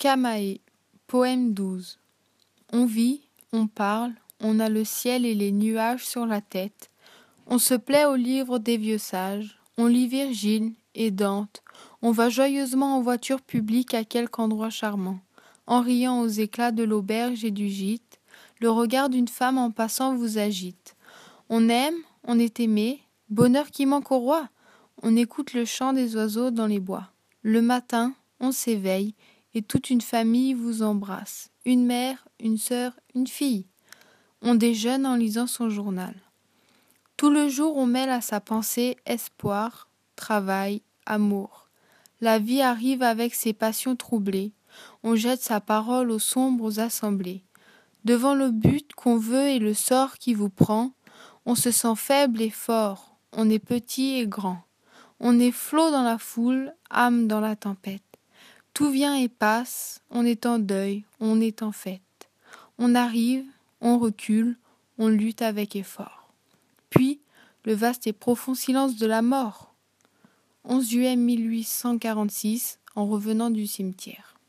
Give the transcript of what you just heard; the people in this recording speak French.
Camae, poème 12. On vit, on parle, on a le ciel et les nuages sur la tête. On se plaît au livre des vieux sages, on lit Virgile et Dante. On va joyeusement en voiture publique à quelque endroit charmant, en riant aux éclats de l'auberge et du gîte. Le regard d'une femme en passant vous agite. On aime, on est aimé, bonheur qui manque au roi. On écoute le chant des oiseaux dans les bois. Le matin, on s'éveille et toute une famille vous embrasse, une mère, une sœur, une fille. On déjeune en lisant son journal. Tout le jour on mêle à sa pensée espoir, travail, amour. La vie arrive avec ses passions troublées, on jette sa parole aux sombres assemblées. Devant le but qu'on veut et le sort qui vous prend, on se sent faible et fort, on est petit et grand. On est flot dans la foule, âme dans la tempête. Tout vient et passe, on est en deuil, on est en fête. On arrive, on recule, on lutte avec effort. Puis, le vaste et profond silence de la mort. 11 juillet 1846, en revenant du cimetière.